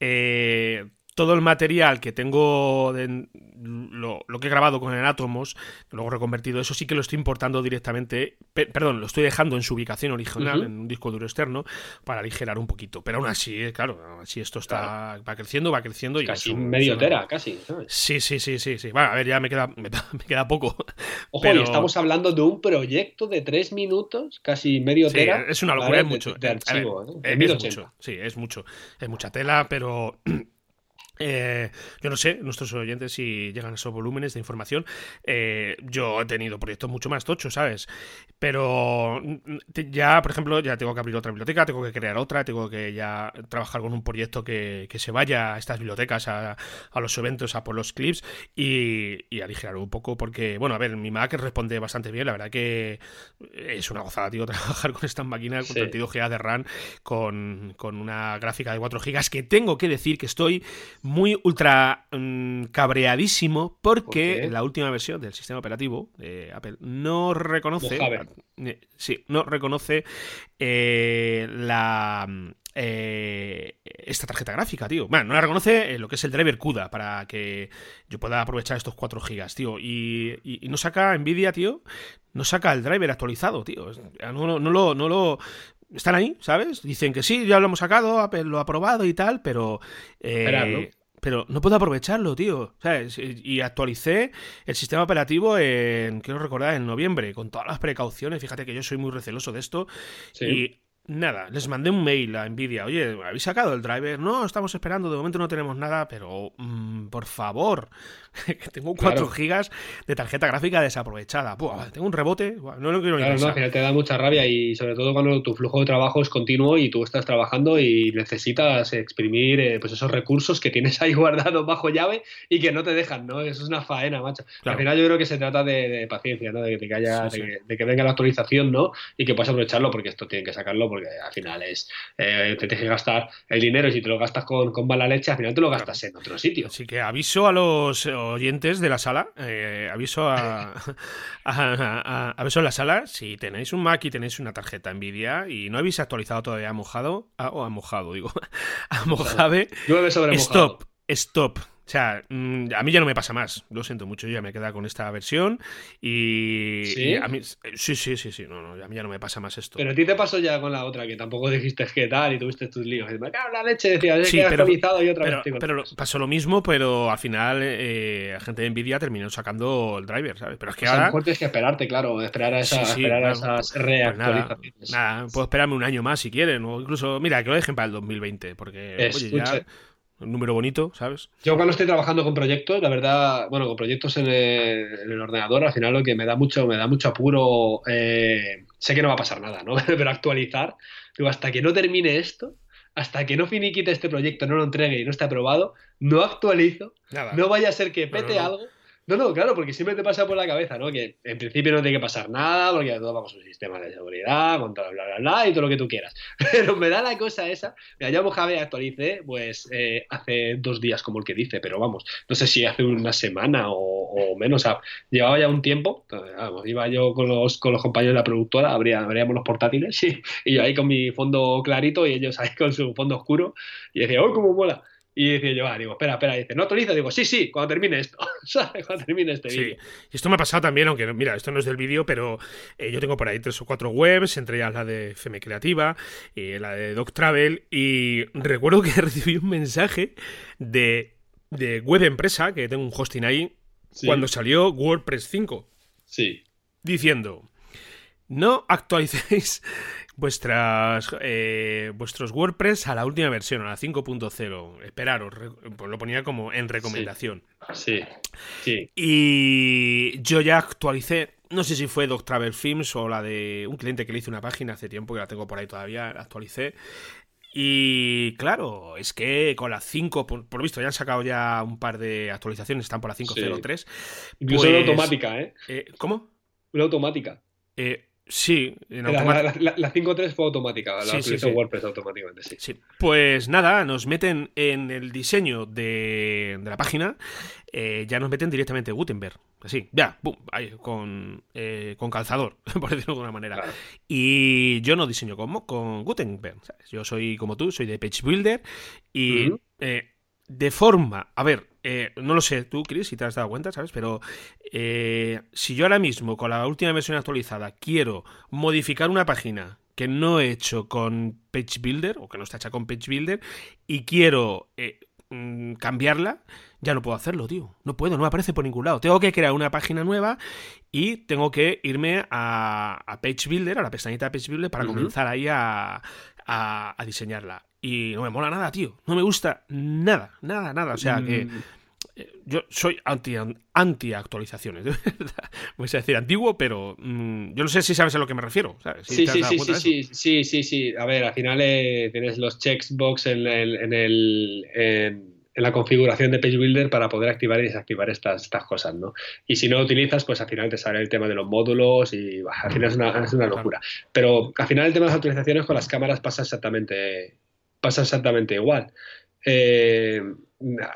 eh, todo el material que tengo, de, lo, que he grabado con el Atomos, luego reconvertido, eso sí que lo estoy importando directamente, perdón, lo estoy dejando en su ubicación original, en un disco duro externo, para aligerar un todo. Pero aún así, eh, claro, así esto está va creciendo, va creciendo. Y casi medio tera, casi. Sí, sí, sí, sí, sí. Bueno, a ver, ya me queda, me, queda poco. Ojo, y estamos hablando de un proyecto de tres minutos, casi medio tera. es una locura, es mucho. De, archivo, es mucho, sí, es mucho. Es mucha tela, pero eh, yo no sé, nuestros oyentes si llegan a esos volúmenes de información. Eh, yo he tenido proyectos mucho más tochos, ¿sabes? Pero mm, ya, por ejemplo, ya tengo que abrir otra biblioteca, tengo que crear otra, tengo que ya trabajar con un proyecto que, se vaya a estas bibliotecas, a, los eventos, a por los clips y, y, aligerar un poco porque, bueno, a ver, mi Mac responde bastante bien, la verdad que es una gozada, tío, trabajar con esta máquina con 32 GB de RAM, con, con una gráfica de 4 GB, que tengo que decir que estoy muy ultra mm, cabreadísimo porque la última versión del sistema operativo de Apple no reconoce. Eh, sí, no reconoce eh, la. Eh, esta tarjeta gráfica, tío. Bueno, no la reconoce lo que es el driver CUDA para que yo pueda aprovechar estos 4 gigas, tío. Y, no saca Nvidia, tío. No saca el driver actualizado, tío. No, no, lo, no lo están ahí, ¿sabes? Dicen que sí, ya lo hemos sacado, Apple lo ha aprobado y tal, pero... Eh, pero no puedo aprovecharlo, tío. ¿Sabes? Y actualicé el sistema operativo en, quiero recordar, en noviembre, con todas las precauciones. Fíjate que yo soy muy receloso de esto. Y Nada, les mandé un mail a Nvidia. Oye, ¿habéis sacado el driver? No, estamos esperando, de momento no tenemos nada, pero mm, por favor, que tengo 4 gigas de tarjeta gráfica desaprovechada. tengo un rebote, no lo quiero claro, no, al final te da mucha rabia y sobre todo cuando tu flujo de trabajo es continuo y tú estás trabajando y necesitas exprimir eh, pues esos recursos que tienes ahí guardados bajo llave y que no te dejan, ¿no? Eso es una faena, macho. Al final yo creo que se trata de, paciencia, ¿no? De que, haya, de que venga la actualización, ¿no? Y que puedas aprovecharlo porque esto tiene que sacarlo porque al final es, eh, te tienes que gastar el dinero y si te lo gastas con, con mala leche, al final te lo gastas en otro sitio. Así que aviso a los oyentes de la sala, eh, aviso a, aviso a la sala, si tenéis un Mac y tenéis una tarjeta Nvidia y no habéis actualizado todavía a mojado, o a mojado, digo, a Mojave, stop, stop o sea, mm, a mí ya no me pasa más. Lo siento mucho, yo ya me he quedado con esta versión. Y, ¿Sí? a mí, sí, sí, sí, sí. No, no, a mí ya no me pasa más esto. Pero a ti te pasó ya con la otra, que tampoco dijiste qué tal y tuviste tus líos. Me cago la leche, decías, sí, pero, y otra pero, vez. Pero pasó lo mismo, pero al final eh, la gente de Nvidia terminó sacando el driver, ¿sabes? Pero es que ahora. A lo mejor tienes que esperarte, claro, esperar a, esa, esperar a esas pues reactualizaciones. Pues nada, puedo esperarme un año más si quieren, o incluso, mira, que lo dejen para el 2020, porque, oye, ya un número bonito, ¿sabes? Yo cuando estoy trabajando con proyectos, la verdad, bueno, con proyectos en el, ordenador, al final lo que me da mucho, me da mucho apuro, eh, sé que no va a pasar nada, ¿no? Pero actualizar, digo, hasta que no termine esto, hasta que no finiquite este proyecto, no lo entregue y no esté aprobado, no actualizo, no vaya a ser que pete algo no, no, claro, porque siempre te pasa por la cabeza, ¿no? Que en principio no tiene que pasar nada, porque ya vamos a un sistema de seguridad, con todo bla, bla, bla, y todo lo que tú quieras. Pero me da la cosa esa. Mira, ya Mojave actualicé, pues, eh, hace dos días, como el que dice, pero vamos, no sé si hace una semana o, menos. Llevaba ya un tiempo, iba yo con los, con los compañeros de la productora, abríamos los portátiles, y, y yo ahí con mi fondo clarito y ellos ahí con su fondo oscuro, y decía, ¡oh, cómo mola! Y decía yo, ah, digo, espera, espera, dice, no autoriza, digo, sí, sí, cuando termine esto, cuando termine este vídeo. Sí, y esto me ha pasado también, aunque, mira, esto no es del vídeo, pero eh, yo tengo por ahí tres o cuatro webs, entre ellas la de FM Creativa y la de Doc Travel, y recuerdo que recibí un mensaje de, de web empresa, que tengo un hosting ahí, cuando salió WordPress 5. Sí. Diciendo, no actualicéis vuestras eh, vuestros WordPress a la última versión, a la 5.0. Esperaros, pues lo ponía como en recomendación. Sí, sí, Y yo ya actualicé, no sé si fue Doc Travel Films o la de un cliente que le hice una página hace tiempo, que la tengo por ahí todavía, la actualicé. Y claro, es que con la 5, por, lo visto, ya han sacado ya un par de actualizaciones, están por la 5.03. Incluso una pues, automática, ¿eh? ¿eh? ¿Cómo? Una automática. Eh, Sí, en la, la, la 5.3 fue automática, la sí, sí, WordPress automáticamente, sí. Pues nada, nos meten en el diseño de, la página, eh, ya nos meten directamente Gutenberg, así, ya, ahí, con, eh, con calzador, por decirlo de alguna manera. Y yo no diseño como con Gutenberg, yo soy como tú, soy de Page Builder y eh, de forma, a ver, eh, no lo sé tú, Chris, si te has dado cuenta, ¿sabes? Pero eh, si yo ahora mismo, con la última versión actualizada, quiero modificar una página que no he hecho con Page Builder, o que no está hecha con Page Builder, y quiero eh, mm, cambiarla, ya no puedo hacerlo, tío. No puedo, no me aparece por ningún lado. Tengo que crear una página nueva y tengo que irme a, Page Builder, a la pestañita de Page Builder, para comenzar ahí a, a diseñarla. Y no me mola nada, tío. No me gusta nada, nada, nada. O sea que mm. eh, yo soy anti, anti actualizaciones, de verdad. Voy a decir antiguo, pero mm, yo no sé si sabes a lo que me refiero. sí, sí, sí, sí, sí, sí, sí, sí. A ver, al final eh, tienes los checkbox en el, en, el en, la configuración de Page Builder para poder activar y desactivar estas, estas cosas, ¿no? Y si no lo utilizas, pues al final te sale el tema de los módulos y al final es una, es una locura. Pero al final el tema de las actualizaciones con las cámaras pasa exactamente pasa exactamente igual. Eh,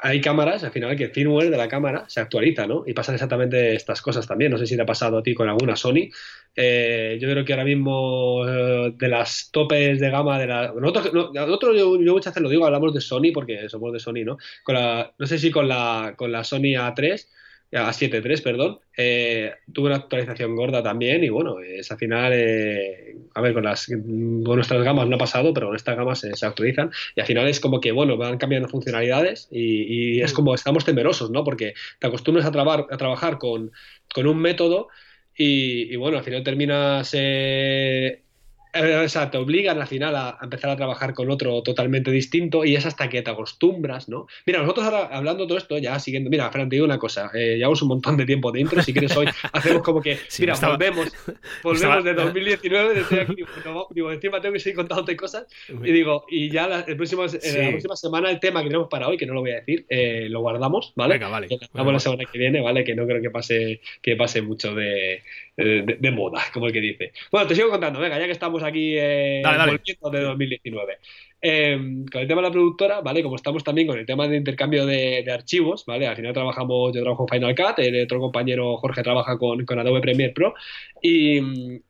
hay cámaras, al final, que el firmware de la cámara se actualiza, ¿no? Y pasan exactamente estas cosas también. No sé si te ha pasado a ti con alguna Sony. Eh, yo creo que ahora mismo eh, de las topes de gama de la. Nosotros, nosotros yo, muchas veces lo digo, hablamos de Sony porque somos de Sony, ¿no? Con la, no sé si con la, con la Sony A3 a 7.3, perdón, eh, tuve una actualización gorda también y bueno, es al final, eh, a ver, con, las, con nuestras gamas no ha pasado, pero con estas gamas se, actualizan y al final es como que, bueno, van cambiando funcionalidades y, es mm. como estamos temerosos, ¿no? Porque te acostumbras a, a trabajar con, con un método y, bueno, al final terminas eh, o sea, te obligan al final a, empezar a trabajar con otro totalmente distinto y es hasta que te acostumbras, ¿no? Mira, nosotros ahora hablando todo esto, ya siguiendo, mira, Fran, te digo una cosa, eh, llevamos un montón de tiempo de intro, si quieres hoy hacemos como que, mira, volvemos, volvemos de 2019, desde aquí, digo, encima tengo que seguir contándote cosas y digo, y ya la, el próximo, la próxima semana el tema que tenemos para hoy, que no lo voy a decir, eh, lo guardamos, ¿vale? Venga, vale. Vamos la semana que viene, ¿vale? Que no creo que pase, que pase mucho de, de, moda, como el que dice. Bueno, te sigo contando, venga, ya que estamos aquí eh, volviendo de 2019. Em, con el tema de la productora, ¿vale? Como estamos también con el tema de intercambio de, archivos, ¿vale? Al final trabajamos, yo trabajo en Final Cut, el otro compañero Jorge trabaja con, Adobe Premiere Pro y,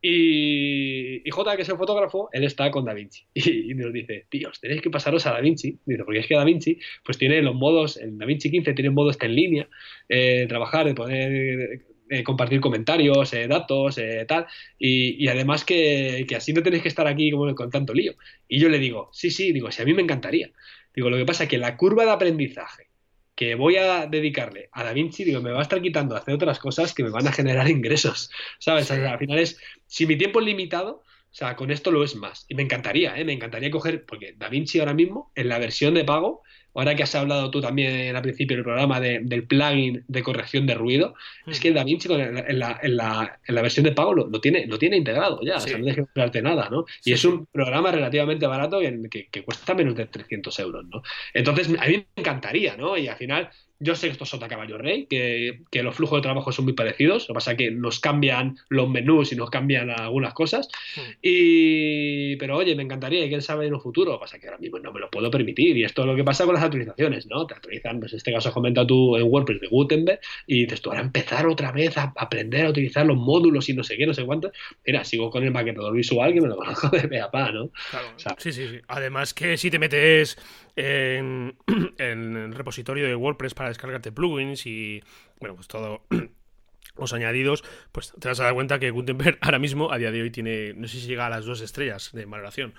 y, J, que es el fotógrafo, él está con DaVinci y, nos dice, tíos, tenéis que pasaros a DaVinci, dice, porque es que DaVinci pues tiene los modos, en DaVinci 15 tiene modo está en línea, eh, trabajar, de poder eh, compartir comentarios, eh, datos, eh, tal, y, además que, así no tenéis que estar aquí como con tanto lío. Y yo le digo, sí, sí, digo, si a mí me encantaría. Digo, lo que pasa es que la curva de aprendizaje que voy a dedicarle a DaVinci, digo, me va a estar quitando hacer otras cosas que me van a generar ingresos, ¿sabes? al final es, si mi tiempo es limitado, o sea, con esto lo es más. Y me encantaría, ¿eh? Me encantaría coger, porque DaVinci ahora mismo, en la versión de pago, ahora que has hablado tú también al principio del programa del plugin de corrección de ruido, es que DaVinci en la, en, la, en la, versión de pago lo, tiene, lo tiene integrado ya, o sea, no dejes de esperarte nada, ¿no? Y es un programa relativamente barato que, que, cuesta menos de 300 euros, ¿no? Entonces, a mí me encantaría, ¿no? Y al final yo sé que esto es otra caballo rey, que, los flujos de trabajo son muy parecidos, lo que pasa es que nos cambian los menús y nos cambian algunas cosas. Y, pero oye, me encantaría, quién sabe en un futuro, lo que pasa es que ahora mismo no me lo puedo permitir. Y esto es lo que pasa con las actualizaciones, ¿no? Te actualizan, pues en este caso has comentado tú en WordPress de Gutenberg, y dices tú, ahora empezar otra vez a aprender a utilizar los módulos y no sé qué, no sé cuánto. Mira, sigo con el maquetador visual que me lo conozco de pe ¿no? sí, sí, sí. Además que si te metes en, en el repositorio de WordPress para descargarte plugins y, bueno, pues todo los añadidos, pues te vas a dar cuenta que Gutenberg ahora mismo, a día de hoy, tiene, no sé si llega a las dos estrellas de valoración.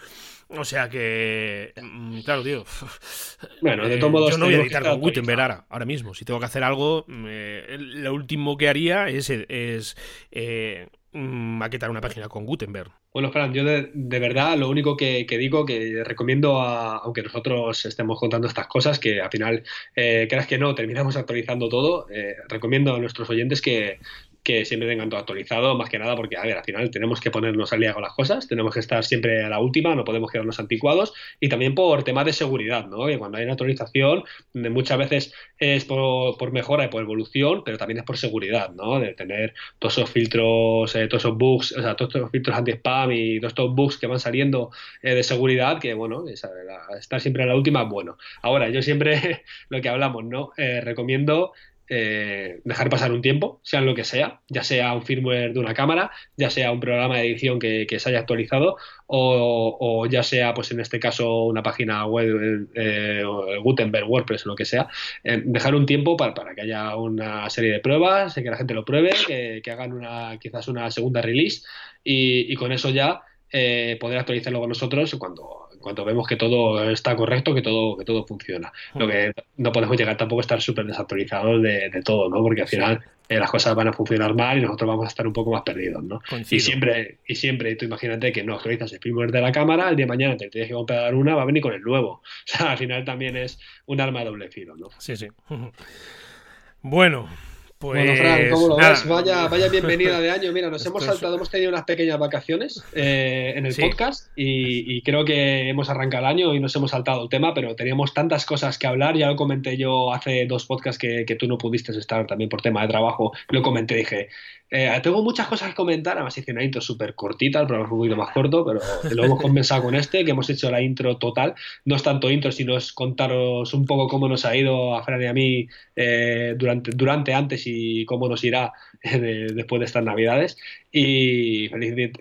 O sea que, mm, claro, tío. Bueno, de todos modos. Yo no voy a editar con Gutenberg ahora, ahora mismo. Si tengo que hacer algo, eh, lo último que haría es, es eh, maquetar una página con Gutenberg. Bueno, Fran, yo de, verdad lo único que, digo, que recomiendo, a, aunque nosotros estemos contando estas cosas, que al final, eh, creas que no, terminamos actualizando todo, eh, recomiendo a nuestros oyentes que, que siempre tengan todo actualizado, más que nada porque, a ver, al final tenemos que ponernos al día con las cosas, tenemos que estar siempre a la última, no podemos quedarnos anticuados y también por temas de seguridad, ¿no? Que cuando hay una actualización, muchas veces es por, mejora y por evolución, pero también es por seguridad, ¿no? De tener todos esos filtros, eh, todos esos bugs, o sea, todos esos filtros anti-spam y todos estos bugs que van saliendo eh, de seguridad, que, bueno, estar siempre a la última bueno. Ahora, yo siempre, lo que hablamos, ¿no? Eh, recomiendo eh, dejar pasar un tiempo, sea lo que sea, ya sea un firmware de una cámara, ya sea un programa de edición que, se haya actualizado, o, ya sea, pues en este caso, una página web, eh, Gutenberg, WordPress, lo que sea, eh, dejar un tiempo para, que haya una serie de pruebas, que la gente lo pruebe, que, hagan una quizás una segunda release y, y con eso ya poder actualizarlo con nosotros cuando cuando vemos que todo está correcto, que todo, que todo funciona. Lo que no podemos llegar tampoco a estar súper desactualizados de, todo, ¿no? Porque al final eh, las cosas van a funcionar mal y nosotros vamos a estar un poco más perdidos, ¿no? Y siempre, y siempre, tú imagínate que no actualizas el firmware de la cámara, el día de mañana te tienes que comprar una, va a venir con el nuevo. O sea, al final también es un arma de doble filo, ¿no? Sí, sí. Bueno, pues, bueno, Fran, ¿cómo lo ves? Vaya, vaya bienvenida de año. Mira, nos hemos saltado, hemos tenido unas pequeñas vacaciones eh, en el podcast y, creo que hemos arrancado el año y nos hemos saltado el tema, pero teníamos tantas cosas que hablar. Ya lo comenté yo hace dos podcasts que, que tú no pudiste estar también por tema de trabajo. Lo comenté, dije, eh, tengo muchas cosas que comentar, además hice una intro súper cortita, el programa es un poquito más corto, pero lo hemos compensado con este, que hemos hecho la intro total. No es tanto intro, sino es contaros un poco cómo nos ha ido a Fran y a mí eh, durante, durante, antes y cómo nos irá eh, después de estas navidades. Y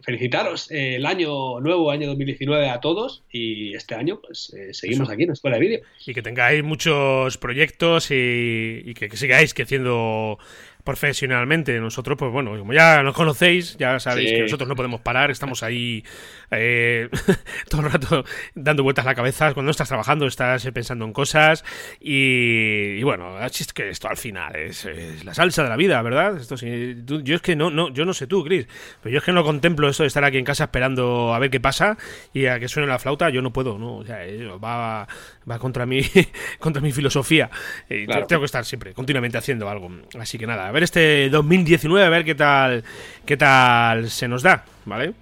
felicitaros el año nuevo, año 2019 a todos y este año pues seguimos aquí en Escuela de Vídeo. Y que tengáis muchos proyectos y, y que, que sigáis creciendo profesionalmente. Nosotros, pues bueno, como ya nos conocéis, ya sabéis que nosotros no podemos parar, estamos ahí eh, todo el rato dando vueltas a la cabeza. Cuando no estás trabajando, estás pensando en cosas. Y, bueno, es que esto al final es, la salsa de la vida, ¿verdad? Esto yo es que no, no, yo no sé tú, Chris, pero yo es que no contemplo esto de estar aquí en casa esperando a ver qué pasa y a que suene la flauta, yo no puedo, ¿no? O sea, va, va contra mi, contra mi filosofía. Tengo que estar siempre, continuamente haciendo algo. Así que nada, a ver este 2019, a ver qué tal, qué tal se nos da, ¿vale?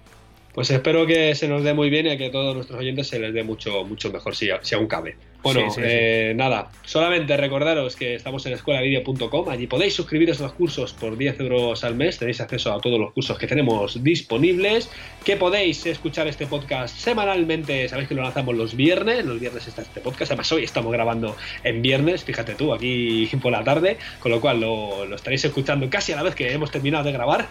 Pues espero que se nos dé muy bien y a que a todos nuestros oyentes se les dé mucho, mucho mejor, si, si aún cabe. Bueno, eh, nada, solamente recordaros que estamos en escuelavideo.com, allí podéis suscribiros a los cursos por 10 euros al mes, tenéis acceso a todos los cursos que tenemos disponibles, que podéis escuchar este podcast semanalmente, sabéis que lo lanzamos los viernes, los viernes está este podcast, además hoy estamos grabando en viernes, fíjate tú, aquí por la tarde, con lo cual lo, lo estaréis escuchando casi a la vez que hemos terminado de grabar.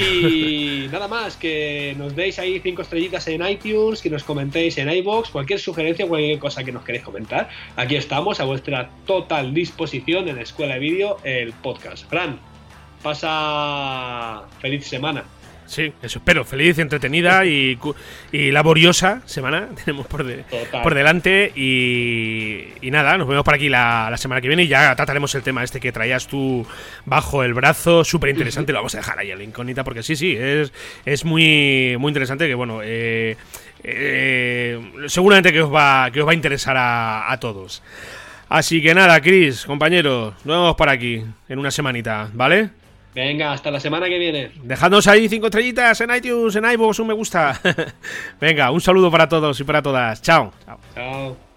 Y nada más, que nos deis ahí cinco estrellitas en iTunes, que nos comentéis en iBox, cualquier sugerencia, cualquier cosa que nos queréis comentar. Aquí estamos a vuestra total disposición en Escuela de Vídeo, el podcast. Fran, pasa feliz semana. Sí, eso espero. Feliz, entretenida y, laboriosa semana tenemos por, por delante. Y, nada, nos vemos por aquí la, semana que viene y ya trataremos el tema este que traías tú bajo el brazo. Súper interesante. Lo vamos a dejar ahí en la incógnita porque sí, sí, es, es muy, muy interesante. Que bueno, eh, eh, seguramente que os va, que os va a interesar a, a todos. Así que nada, Chris, compañeros, nos vemos por aquí en una semanita, ¿vale? Venga, hasta la semana que viene. Dejadnos ahí cinco estrellitas en iTunes, en iVoox, un me gusta. Venga, un saludo para todos y para todas. Chao. Chao.